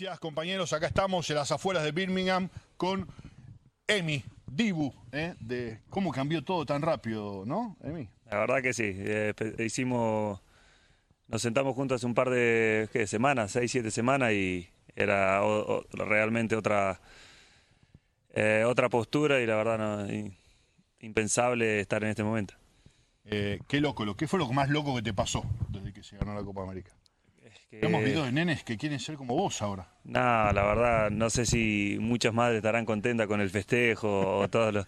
Gracias, compañeros. Acá estamos en las afueras de Birmingham con Emi, Dibu, ¿eh? de cómo cambió todo tan rápido, ¿no, Emi? La verdad que sí. eh, hicimos, nos sentamos juntos hace un par de ¿qué? semanas, seis, siete semanas y era o- o- realmente otra eh, otra postura y la verdad no, impensable estar en este momento. Eh, qué loco, lo, ¿qué fue lo más loco que te pasó desde que se ganó la Copa América? Que- Hemos videos de nenes que quieren ser como vos ahora. No, la verdad, no sé si muchas madres estarán contentas con el festejo o todos los...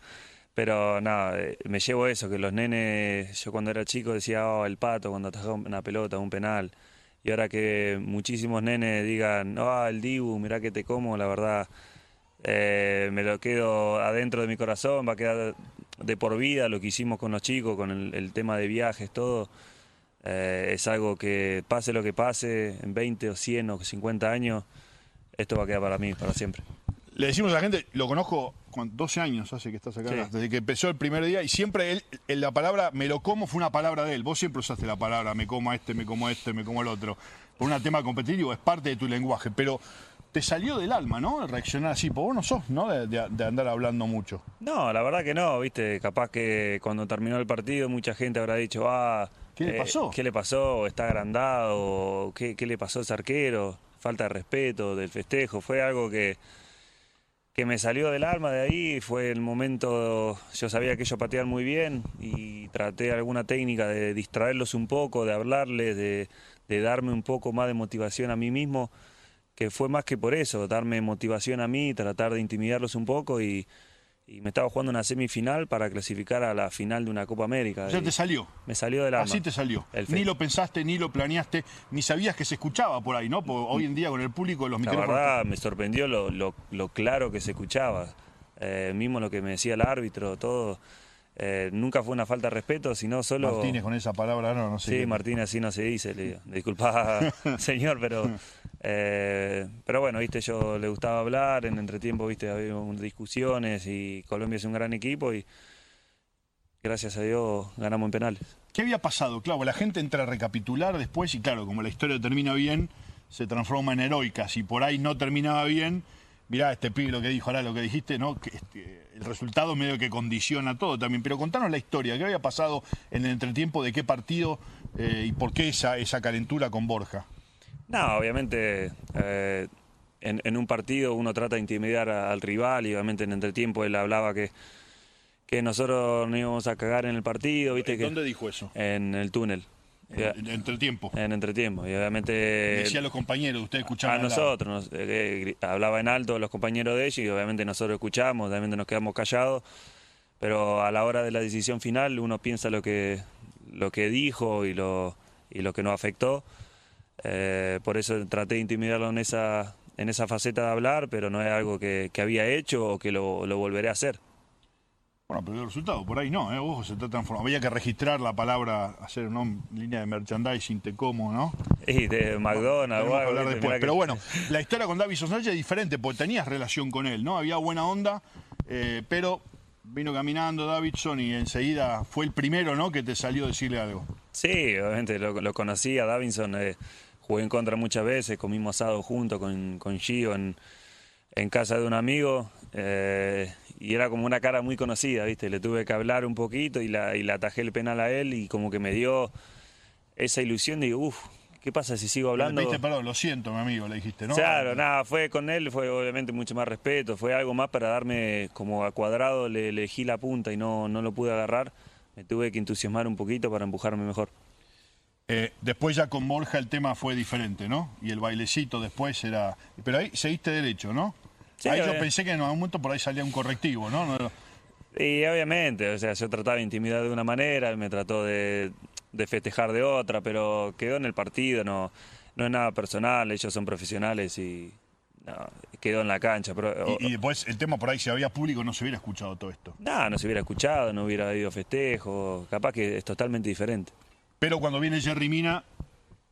Pero nada, me llevo eso, que los nenes, yo cuando era chico decía, oh, el pato cuando atajaba una pelota, un penal. Y ahora que muchísimos nenes digan, oh, el Dibu, mirá que te como, la verdad, eh, me lo quedo adentro de mi corazón, va a quedar de por vida lo que hicimos con los chicos, con el, el tema de viajes, todo. Eh, es algo que pase lo que pase, en 20 o 100 o 50 años, esto va a quedar para mí, para siempre. Le decimos a la gente, lo conozco con 12 años hace que estás acá, Sí. desde que empezó el primer día, y siempre él, en la palabra me lo como fue una palabra de él. Vos siempre usaste la palabra me como a este, me como a este, me como al otro. Por un tema competitivo, es parte de tu lenguaje, pero te salió del alma, ¿no? Reaccionar así, porque vos no sos, ¿no? De, de- de andar hablando mucho. No, la verdad que no, viste, capaz que cuando terminó el partido mucha gente habrá dicho, ah, ¿Qué le pasó? ¿Qué le pasó? ¿Está agrandado? ¿O ¿Qué, qué le pasó a ese arquero? Falta de respeto del festejo, fue algo que, que me salió del alma de ahí, fue el momento, yo sabía que ellos pateaban muy bien y traté alguna técnica de distraerlos un poco, de hablarles, de, de darme un poco más de motivación a mí mismo, que fue más que por eso, darme motivación a mí, tratar de intimidarlos un poco y, y me estaba jugando una semifinal para clasificar a la final de una Copa América. Ya te salió. me salió del alma. Así te salió. Ni lo pensaste, ni lo planeaste, ni sabías que se escuchaba por ahí, ¿no? Porque hoy en día con el público los La micrófonos. verdad me sorprendió lo, lo- lo claro que se escuchaba. Eh, mismo lo que me decía el árbitro, todo. Eh, nunca fue una falta de respeto, sino solo... Martínez con esa palabra, no, no sé. Sí, Martínez así no se dice, le digo. Disculpa, señor, pero... eh, pero bueno, viste, yo le gustaba hablar, en entretiempo, viste, había discusiones y Colombia es un gran equipo y gracias a Dios ganamos en penales. ¿Qué había pasado? Claro, la gente entra a recapitular después y claro, como la historia termina bien, se transforma en heroica. Si por ahí no terminaba bien, mirá, este pibe lo que dijo, ahora lo que dijiste, ¿no? Que este, el resultado medio que condiciona todo también. Pero contanos la historia, ¿qué había pasado en el entretiempo, de qué partido eh, y por qué esa, esa calentura con Borja? No, obviamente eh, en, en un partido uno trata de intimidar a- al rival y obviamente en entretiempo él hablaba que, que nosotros no íbamos a cagar en el partido, viste que ¿Dónde dijo eso? en el túnel, En, en entretiempo. en entretiempo y obviamente Decía a los compañeros, ustedes escuchaban a nosotros, nos- eh, gri- hablaba en alto los compañeros de ellos y obviamente nosotros escuchamos, obviamente nos quedamos callados, pero a la hora de la decisión final uno piensa lo que, lo que dijo y lo, y lo que nos afectó. Eh, por eso traté de intimidarlo en esa, en esa faceta de hablar, pero no es algo que, que había hecho o que lo, lo volveré a hacer. Bueno, pero el resultado, por ahí no, ¿eh? Ojo, se está transformando. Había que registrar la palabra, hacer una línea de merchandising, te como, ¿no? Y de McDonald's Tenemos o que algo, hablar después. Que- Pero bueno, la historia con David Sánchez es diferente, porque tenías relación con él, ¿no? Había buena onda, eh, pero vino caminando Davidson y enseguida fue el primero, ¿no? Que te salió a decirle algo. Sí, obviamente lo, lo conocí a Davinson, eh, jugué en contra muchas veces, comimos asado junto con, con Gio en, en casa de un amigo eh, y era como una cara muy conocida, ¿viste? Le tuve que hablar un poquito y, la, y le atajé el penal a él y como que me dio esa ilusión de, uff, ¿qué pasa si sigo hablando? perdón, lo siento, mi amigo, le dijiste, ¿no? Claro, nada, fue con él, fue obviamente mucho más respeto, fue algo más para darme como a cuadrado, le le elegí la punta y no, no lo pude agarrar, me tuve que entusiasmar un poquito para empujarme mejor. Eh, después ya con Borja el tema fue diferente, ¿no? Y el bailecito después era... Pero ahí seguiste derecho, ¿no? Sí, ahí yo pensé que en algún momento por ahí salía un correctivo, ¿no? No- Y obviamente, o sea, yo trataba de intimidar de una manera, él me trató de, de festejar de otra, pero quedó en el partido, no, no es nada personal, ellos son profesionales y no, quedó en la cancha. Pero, Y, y después el tema por ahí, si había público, no se hubiera escuchado todo esto. nada, no se hubiera escuchado, no hubiera habido festejo, capaz que es totalmente diferente. Pero cuando viene Jerry Mina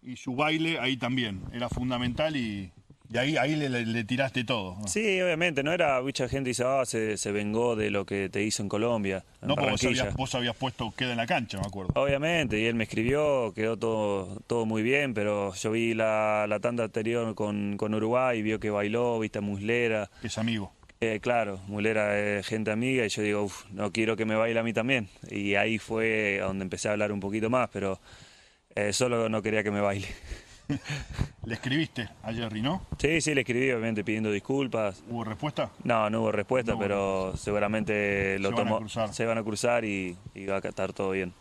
y su baile, ahí también. Era fundamental y, Y ahí, ahí le, tiraste todo. ¿no? Sí, obviamente, no era, mucha gente dice, ah, se, se vengó de lo que te hizo en Colombia, en No, porque vos habías, vos habías puesto queda en la cancha, me acuerdo. Obviamente, y él me escribió, quedó todo, todo muy bien, pero yo vi la, la tanda anterior con, con Uruguay, vio que bailó, viste a Muslera, es amigo. eh, claro, Muslera es gente amiga, y yo digo, "Uf, no quiero que me baile a mí también. Y ahí fue donde empecé a hablar un poquito más, pero eh, solo no quería que me baile. Le escribiste a Jerry, ¿no? Sí, sí, le escribí, obviamente, pidiendo disculpas. ¿Hubo respuesta? No, no hubo respuesta, No pero seguramente lo Se van a se van a cruzar y, y va a estar todo bien.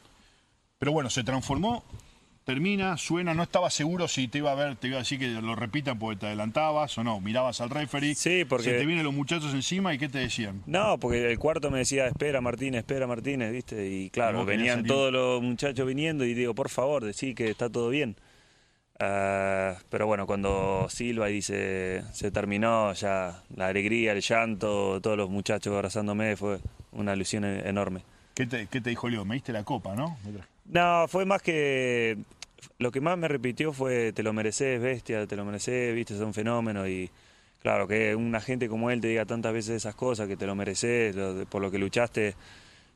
Pero bueno, se transformó, termina, suena, no estaba seguro si te iba a ver, te iba a decir que lo repitan porque te adelantabas o no, mirabas al referee, Sí, porque- se te vienen los muchachos encima y ¿qué te decían? No, porque el cuarto me decía, espera Martínez, espera Martínez, ¿viste? Y claro, venían todos los muchachos viniendo y digo, por favor, decí que está todo bien. Ah, pero bueno, cuando Silva dice, se terminó, ya la alegría, el llanto, todos los muchachos abrazándome, fue una ilusión e- enorme. ¿Qué te, qué te dijo Leo? Me diste la copa, ¿no? No, fue más que. Lo que más me repitió fue: te lo mereces, bestia, te lo mereces, viste, es un fenómeno. Y claro, que una gente como él te diga tantas veces esas cosas, que te lo mereces, por lo que luchaste,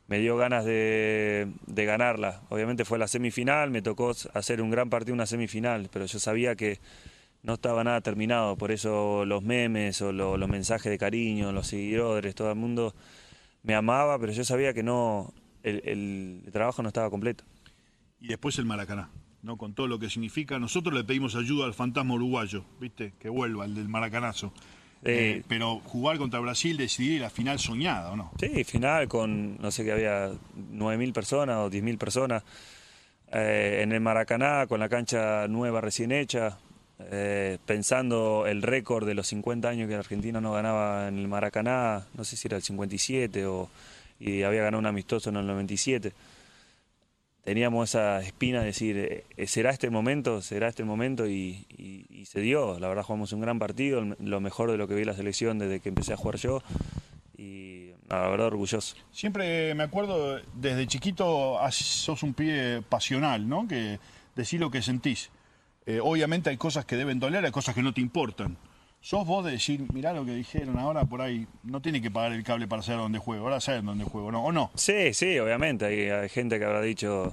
me dio ganas de, ganarla. Obviamente fue la semifinal, me tocó hacer un gran partido, una semifinal, pero yo sabía que no estaba nada terminado. Por eso los memes o lo- los mensajes de cariño, los seguidores, todo el mundo me amaba, pero yo sabía que no. el- el trabajo no estaba completo. Y después el Maracaná, ¿no? Con todo lo que significa. Nosotros le pedimos ayuda al fantasma uruguayo, ¿viste? Que vuelva, el del Maracanazo. Eh, pero jugar contra Brasil, decidir la final soñada, ¿o no? Sí, final con, no sé que había 9.000 personas o 10.000 personas eh, en el Maracaná, con la cancha nueva recién hecha, eh, pensando el récord de los 50 años que Argentina no ganaba en el Maracaná, no sé si era el 57 o, y había ganado un amistoso en el 97. Teníamos esa espina de decir, eh, ¿será este el momento? ¿Será este el momento? Y, se dio. La verdad jugamos un gran partido, lo mejor de lo que vi la selección desde que empecé a jugar yo. Y la verdad orgulloso. Siempre me acuerdo, desde chiquito sos un pibe pasional, ¿no? Que decís lo que sentís. Eh, obviamente hay cosas que deben doler, hay cosas que no te importan. Sos vos de decir, mirá lo que dijeron ahora por ahí, no tiene que pagar el cable para saber dónde juego, ahora saben dónde juego, ¿no? ¿O no? Sí, sí, obviamente. Hay, hay gente que habrá dicho,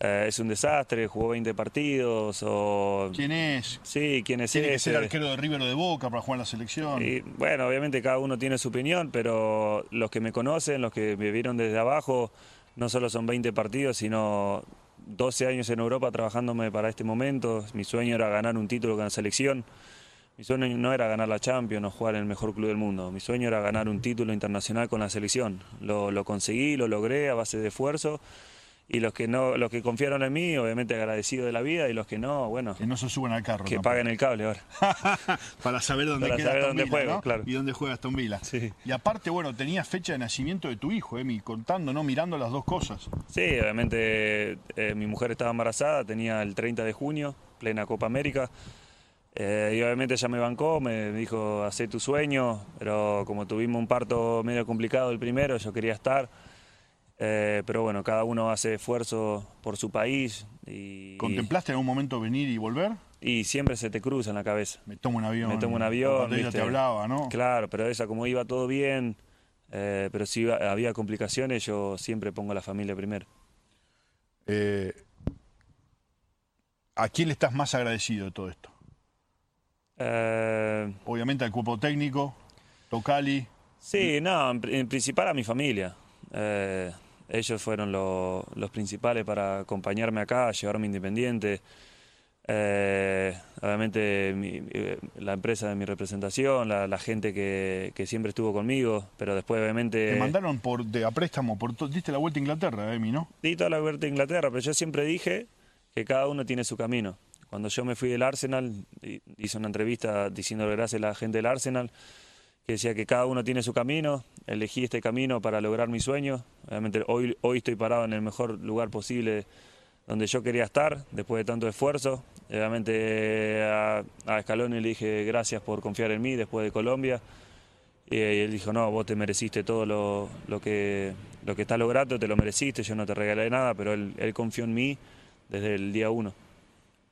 eh, es un desastre, jugó 20 partidos o... ¿Quién es? Sí, quién es Tiene que ser arquero de River o de Boca para jugar en la selección. Y, bueno, obviamente cada uno tiene su opinión, pero los que me conocen, los que me vieron desde abajo, no solo son 20 partidos, sino 12 años en Europa trabajándome para este momento. Mi sueño era ganar un título con la selección. Mi sueño no era ganar la Champions o jugar en el mejor club del mundo. Mi sueño era ganar un título internacional con la selección. Lo, lo conseguí, lo logré a base de esfuerzo. Y los que no, los que confiaron en mí, obviamente agradecido de la vida, y los que no, bueno, Que no se suban al carro. que tampoco. paguen el cable ahora. para saber dónde Para queda saber dónde juego, ¿no? claro. Y dónde juega Aston Villa. Sí. Y aparte, bueno, tenías fecha de nacimiento de tu hijo, Emi, contando, ¿no? Mirando las dos cosas. Sí, obviamente eh, mi mujer estaba embarazada, tenía el 30 de junio, plena Copa América. Eh, y obviamente ella me bancó, me dijo, hacé tu sueño, pero como tuvimos un parto medio complicado el primero, yo quería estar. Eh, pero bueno, cada uno hace esfuerzo por su país y, ¿Contemplaste en algún momento venir y volver? y siempre se te cruza en la cabeza. Me tomo un avión. Me tomo un avión. Ella te hablaba, ¿no? Claro, pero esa como iba todo bien, eh, pero si iba- había complicaciones, yo siempre pongo a la familia primero. Eh, ¿A quién le estás más agradecido de todo esto? Eh, Obviamente al cuerpo técnico, Tocali. Sí, no, en, pri- en principal a mi familia. Eh, ellos fueron lo- los principales para acompañarme acá, llevarme independiente. Eh, obviamente mi- la empresa de mi representación, la, la gente que, que siempre estuvo conmigo, pero después obviamente... Te mandaron por, de, a préstamo, por to- diste la vuelta a Inglaterra, Emi, ¿no? Di toda la vuelta a Inglaterra, pero yo siempre dije que cada uno tiene su camino. Cuando yo me fui del Arsenal, hi- hice una entrevista diciéndole gracias a la gente del Arsenal, que decía que cada uno tiene su camino, elegí este camino para lograr mi sueño. Obviamente hoy, hoy estoy parado en el mejor lugar posible donde yo quería estar, después de tanto esfuerzo. Obviamente a, a Scaloni le dije gracias por confiar en mí después de Colombia. Y él dijo, no, vos te mereciste todo lo, lo que, lo que estás logrando, te lo mereciste, yo no te regalé nada, pero él, él confió en mí desde el día uno.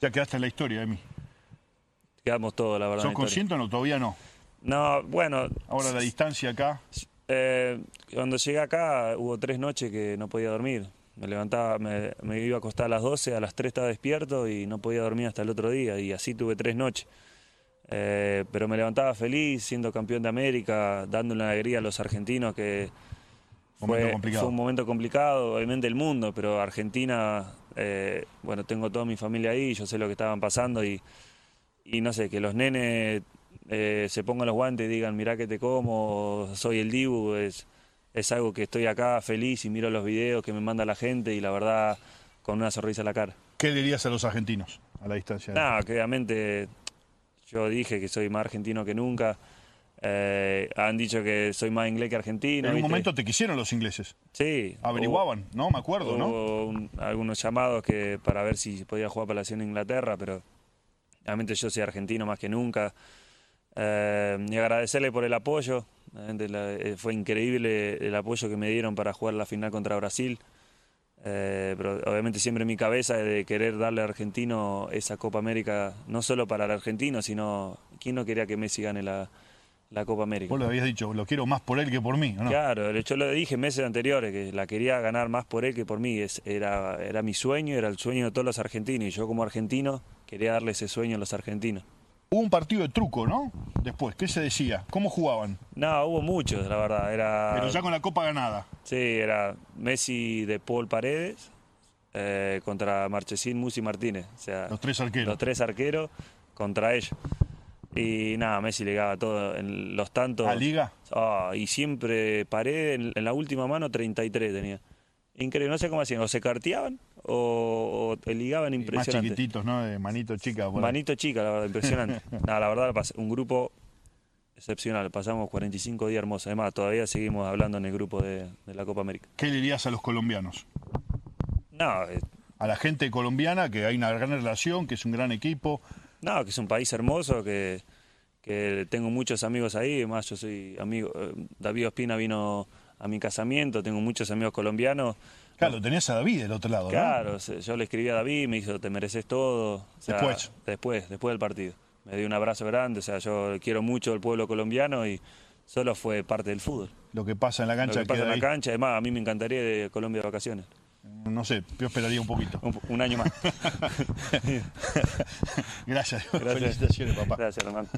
Ya quedaste en la historia, Emi. quedamos todos, la verdad. ¿Sos consciente o no? Todavía no. No, bueno, Ahora la distancia acá. eh, cuando llegué acá hubo tres noches que no podía dormir. Me levantaba, me, me iba a acostar a las 12, a las 3 estaba despierto y no podía dormir hasta el otro día. Y así tuve tres noches. Eh, pero me levantaba feliz, siendo campeón de América, dando una alegría a los argentinos que fue, fue un momento complicado, obviamente el mundo, pero Argentina, eh, bueno, tengo toda mi familia ahí, yo sé lo que estaban pasando y, y no sé, que los nenes eh, se pongan los guantes y digan, mirá que te como, soy el Dibu, es, es algo que estoy acá feliz y miro los videos que me manda la gente y la verdad con una sonrisa en la cara. ¿Qué dirías a los argentinos a la distancia? Nada, que obviamente yo dije que soy más argentino que nunca. Eh, han dicho que soy más inglés que argentino. en un ¿viste? momento te quisieron los ingleses. Sí. Averiguaban, ¿no? Me acuerdo, Hubo, ¿no? hubo un- algunos llamados que para ver si podía jugar para la selección de Inglaterra, pero realmente yo soy argentino más que nunca. Eh, y agradecerle por el apoyo. La- eh, fue increíble el apoyo que me dieron para jugar la final contra Brasil. Eh, pero obviamente siempre en mi cabeza de querer darle al argentino esa Copa América, no solo para el argentino, sino quién no quería que Messi gane la, la Copa América. Vos lo habías dicho, lo quiero más por él que por mí, ¿o ¿no? Claro, yo lo dije meses anteriores, que la quería ganar más por él que por mí. Es, era, era mi sueño, era el sueño de todos los argentinos. Y yo como argentino quería darle ese sueño a los argentinos. Hubo un partido de truco, ¿no? Después, ¿qué se decía? ¿Cómo jugaban? No, hubo muchos, la verdad. Era, Pero ya con la copa ganada. Sí, era Messi de Paul Paredes eh, contra Marchesín, Musi Martínez. O sea, Los tres arqueros. los tres arqueros contra ellos. Y nada, Messi le daba todo en los tantos. ¿A Liga? Ah, y siempre Paredes en, en la última mano 33 tenía. Increíble, no sé cómo hacían, o se carteaban o, o ligaban Más impresionante. chiquititos, ¿no? De manito chica. por ahí. Manito chica, la verdad, impresionante. Nada, la verdad, un grupo excepcional. Pasamos 45 días hermosos. Además, todavía seguimos hablando en el grupo de, de la Copa América. ¿Qué le dirías a los colombianos? No, eh, A la gente colombiana, que hay una gran relación, que es un gran equipo. No, que es un país hermoso, que, que tengo muchos amigos ahí. Además, yo soy amigo. eh, David Ospina vino a mi casamiento, tengo muchos amigos colombianos. Claro, tenías a David del otro lado, ¿no? Claro, yo le escribí a David, me dijo, te mereces todo. O sea, Después. Después, después del partido. Me dio un abrazo grande, o sea, yo quiero mucho al pueblo colombiano y solo fue parte del fútbol. Lo que pasa en la Lo cancha que pasa en la ahí. cancha, además, a mí me encantaría de Colombia de vacaciones. No sé, yo esperaría un poquito. Un, un año más. Gracias. Gracias. Felicitaciones, papá. Gracias, hermano.